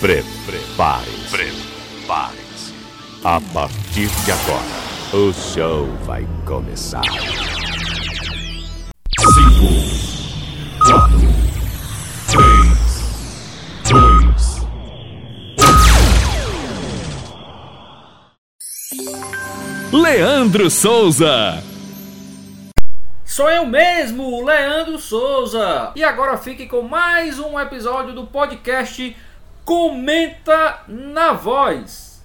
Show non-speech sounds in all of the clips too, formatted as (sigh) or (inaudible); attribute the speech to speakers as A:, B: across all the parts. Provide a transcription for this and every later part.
A: Prepare-se. Prepare-se. A partir de agora, o show vai começar. 5, 4, 3, 2.
B: Leandro Souza.
C: Sou eu mesmo, Leandro Souza. E agora fique com mais um episódio do podcast Comenta na Voz.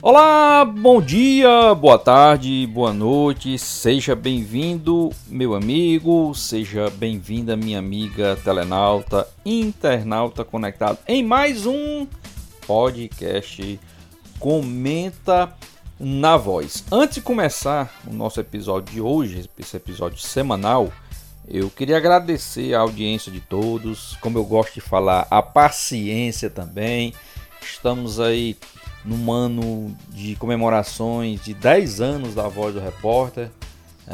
C: Olá, bom dia, boa tarde, boa noite, seja bem-vindo, meu amigo, seja bem-vinda, minha amiga telenauta, internauta conectado em mais um podcast Comenta na Voz. Antes de começar o nosso episódio de hoje, esse episódio semanal, eu queria agradecer a audiência de todos, como eu gosto de falar, a paciência também. Estamos aí num ano de comemorações de 10 anos da Voz do Repórter.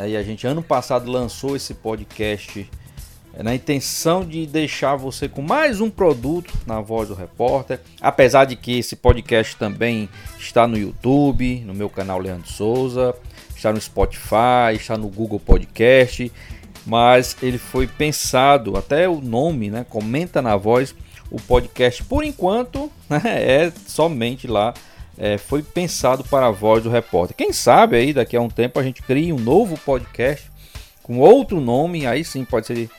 C: E a gente ano passado lançou esse podcast na intenção de deixar você com mais um produto na Voz do Repórter. Apesar de que esse podcast também está no YouTube, no meu canal Leandro Souza, está no Spotify, está no Google Podcast, mas ele foi pensado, até o nome, né? Comenta na voz. O podcast, por enquanto, (laughs) né, é somente lá. É, foi pensado para a voz do repórter. Quem sabe aí daqui a um tempo a gente cria um novo podcast com outro nome, aí sim pode ser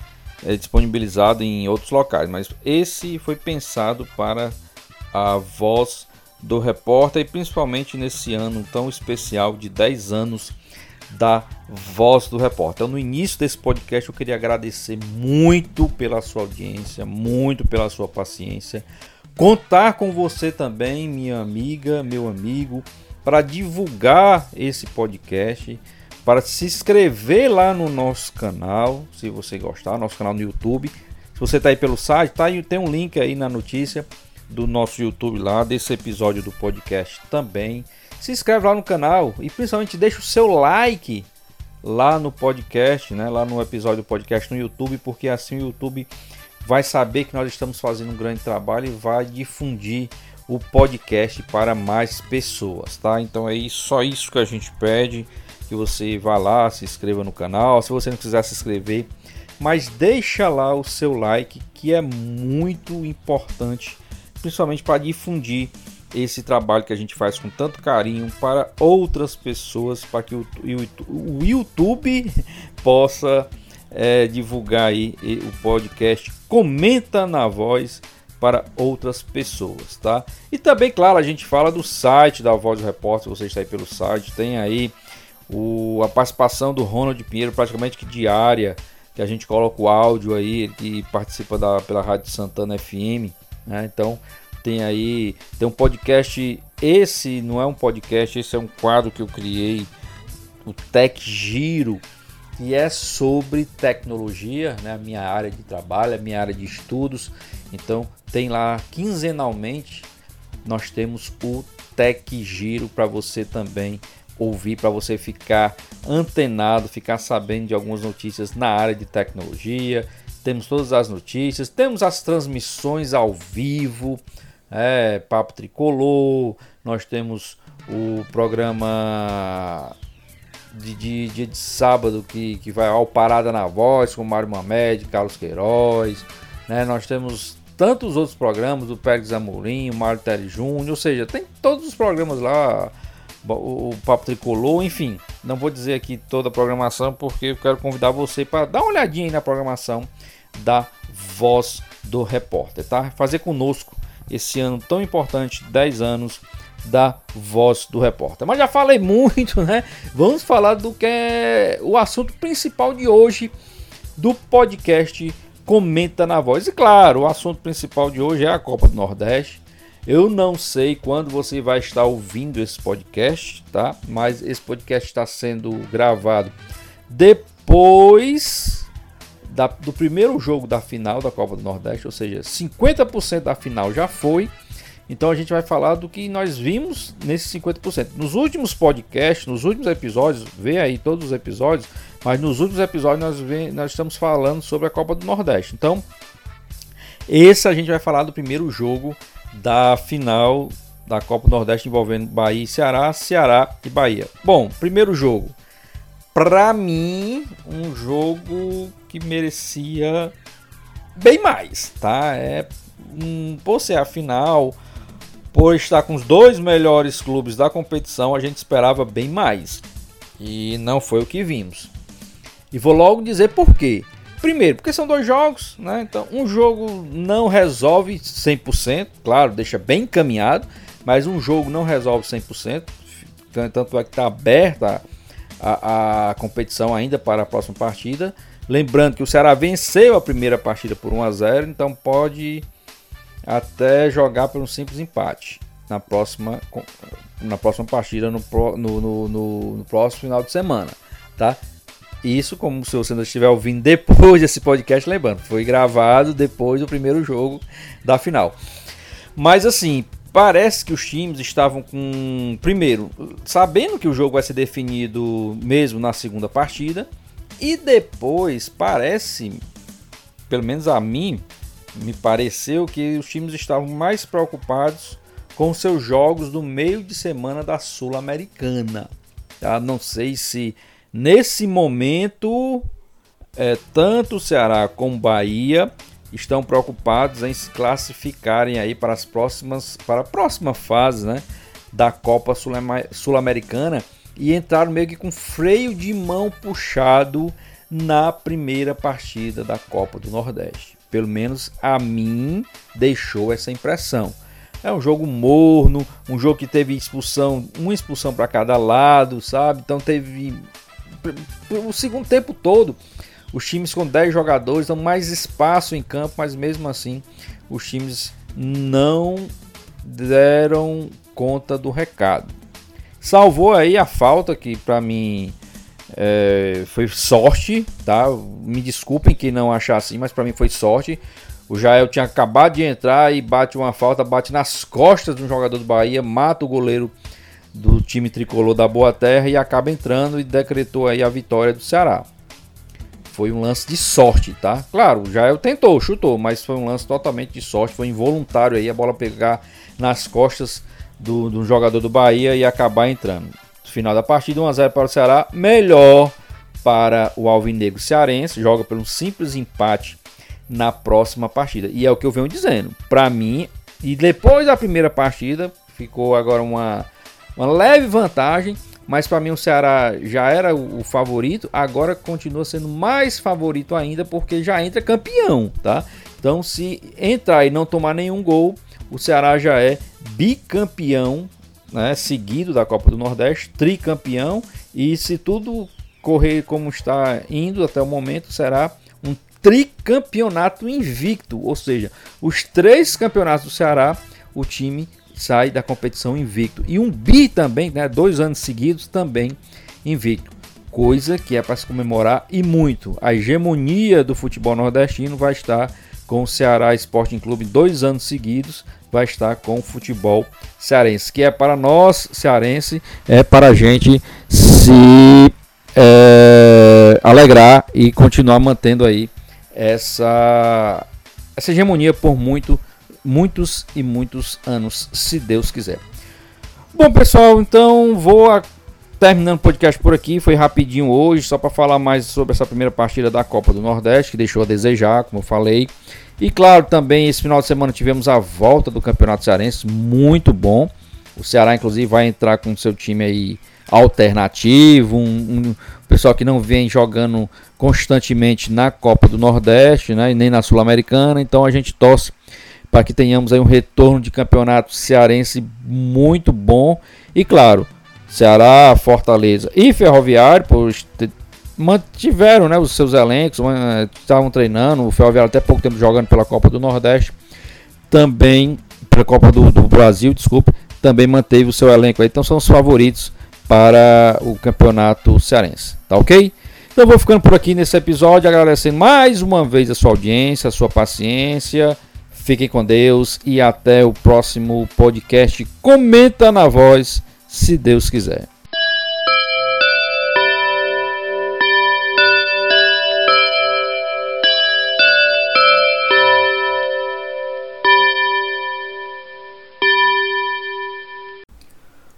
C: é disponibilizado em outros locais, mas esse foi pensado para a voz do repórter e principalmente nesse ano tão especial de 10 anos da voz do repórter. Então, no início desse podcast, eu queria agradecer muito pela sua audiência, muito pela sua paciência. Contar com você também, minha amiga, meu amigo, para divulgar esse podcast para se inscrever lá no nosso canal, se você gostar, nosso canal no YouTube. Se você está aí pelo site, tá aí, tem um link aí na notícia do nosso YouTube lá, desse episódio do podcast também. Se inscreve lá no canal e principalmente deixa o seu like lá no podcast, né? Lá no episódio do podcast no YouTube, porque assim o YouTube vai saber que nós estamos fazendo um grande trabalho e vai difundir o podcast para mais pessoas, tá? Então é só isso que a gente pede que você vá lá, se inscreva no canal. Se você não quiser se inscrever, mas deixa lá o seu like, que é muito importante, principalmente para difundir esse trabalho que a gente faz com tanto carinho para outras pessoas, para que o, o, YouTube (laughs) possa é, divulgar aí o podcast. Comenta na voz para outras pessoas, tá? E também, claro, a gente fala do site da Voz do Repórter, você está aí pelo site, tem aí o, a participação do Ronald Pinheiro praticamente que diária, que a gente coloca o áudio aí, que participa da, pela Rádio Santana FM, né? Então tem aí, tem um podcast, esse não é um podcast, esse é um quadro que eu criei, o Tech Giro, que é sobre tecnologia, né? A minha área de trabalho, a minha área de estudos. Então tem lá quinzenalmente nós temos o Tech Giro para você também ouvir, para você ficar antenado, ficar sabendo de algumas notícias na área de tecnologia. Temos todas as notícias, temos as transmissões ao vivo, é, Papo Tricolor, nós temos o programa de dia de, de, sábado que, que vai ao Parada na Voz com Mário Mamed, Carlos Queiroz, né? Nós temos tantos outros programas do Pérez Amorim, Mário Terry Júnior, ou seja, tem todos os programas lá, o, Papo Tricolor, enfim. Não vou dizer aqui toda a programação porque eu quero convidar você para dar uma olhadinha aí na programação da Voz do Repórter, tá? Fazer conosco esse ano tão importante, 10 anos da Voz do Repórter. Mas já falei (laughs) muito, né? Vamos falar do que é o assunto principal de hoje do podcast Comenta na Voz. E claro, o assunto principal de hoje é a Copa do Nordeste. Eu não sei quando você vai estar ouvindo esse podcast, tá? Mas esse podcast está sendo gravado depois da, do primeiro jogo da final da Copa do Nordeste, ou seja, 50% da final já foi Então a gente vai falar do que nós vimos nesses 50%. Nos últimos podcasts, nos últimos episódios, vê aí todos os episódios, mas nos últimos episódios nós, nós estamos falando sobre a Copa do Nordeste. Então, esse a gente vai falar do primeiro jogo da final da Copa Nordeste envolvendo Bahia e Ceará, Ceará e Bahia. Bom, primeiro jogo. Para mim, um jogo que merecia bem mais, tá? É um, por ser a final, por estar com os dois melhores clubes da competição, a gente esperava bem mais. E não foi o que vimos. E vou logo dizer por quê. Primeiro, porque são dois jogos, né? Então, um jogo não resolve 100%, claro, deixa bem encaminhado, mas um jogo não resolve 100%. Tanto é que está aberta a, a, a competição ainda para a próxima partida. Lembrando que o Ceará venceu a primeira partida por 1 a 0, então pode até jogar por um simples empate na próxima, na próxima partida, no, no, no, no, próximo final de semana, tá? Isso, como se você estiver ouvindo depois desse podcast, lembrando, foi gravado depois do primeiro jogo da final. Mas assim, parece que os times estavam com. Primeiro, sabendo que o jogo vai ser definido mesmo na segunda partida. E depois, parece, pelo menos a mim, me pareceu que os times estavam mais preocupados com seus jogos do meio de semana da Sul-Americana. Tá? Não sei se nesse momento é, tanto o Ceará como Bahia estão preocupados em se classificarem aí para as próximas para a próxima fase, né, da Copa Sul-Americana e entraram meio que com freio de mão puxado na primeira partida da Copa do Nordeste. Pelo menos a mim deixou essa impressão. É um jogo morno, um jogo que teve expulsão, uma expulsão para cada lado, sabe? Então teve o segundo tempo todo os times com 10 jogadores dão mais espaço em campo, mas mesmo assim os times não deram conta do recado. Salvou aí a falta que para mim é, foi sorte, tá? Me desculpem que não achar assim, mas para mim foi sorte. O Jael tinha acabado de entrar e bate uma falta, bate nas costas de um jogador do Bahia, mata o goleiro do time tricolor da Boa Terra e acaba entrando e decretou aí a vitória do Ceará. Foi um lance de sorte, tá? Claro, o Jael tentou, chutou, mas foi um lance totalmente de sorte, foi involuntário aí a bola pegar nas costas do, do jogador do Bahia e acabar entrando. Final da partida, 1x0 para o Ceará. Melhor para o Alvinegro Cearense. Joga por um simples empate na próxima partida. E é o que eu venho dizendo. Para mim, e depois da primeira partida, ficou agora uma, uma leve vantagem. Mas para mim o Ceará já era o, favorito, agora continua sendo mais favorito ainda porque já entra campeão, tá? Então se entrar e não tomar nenhum gol, o Ceará já é bicampeão né, seguido da Copa do Nordeste, tricampeão, e se tudo correr como está indo até o momento, será um tricampeonato invicto, ou seja, os três campeonatos do Ceará, o time sai da competição invicto. E um bi também, né, dois anos seguidos também invicto. Coisa que é para se comemorar e muito. A hegemonia do futebol nordestino vai estar com o Ceará Sporting Clube dois anos seguidos, vai estar com o futebol cearense, que é para nós cearense, é para a gente se é, alegrar e continuar mantendo aí essa, essa hegemonia por muito, muitos e muitos anos, se Deus quiser. Bom pessoal, então vou a, terminando o podcast por aqui, foi rapidinho hoje, só para falar mais sobre essa primeira partida da Copa do Nordeste, que deixou a desejar, como eu falei. E claro, também esse final de semana tivemos a volta do Campeonato Cearense, muito bom. O Ceará, inclusive, vai entrar com seu time aí alternativo, um, um, pessoal que não vem jogando constantemente na Copa do Nordeste, né, e nem na Sul-Americana. Então a gente torce para que tenhamos aí um retorno de campeonato cearense muito bom. E claro, Ceará, Fortaleza e Ferroviário, por mantiveram né, os seus elencos, estavam treinando, o Ferroviário até pouco tempo jogando pela Copa do Nordeste, também pela Copa do, do Brasil, desculpe, também manteve o seu elenco aí, então são os favoritos para o campeonato cearense, tá ok? Então vou ficando por aqui nesse episódio, agradecendo mais uma vez a sua audiência, a sua paciência. Fiquem com Deus e até o próximo podcast. Comenta na voz, se Deus quiser.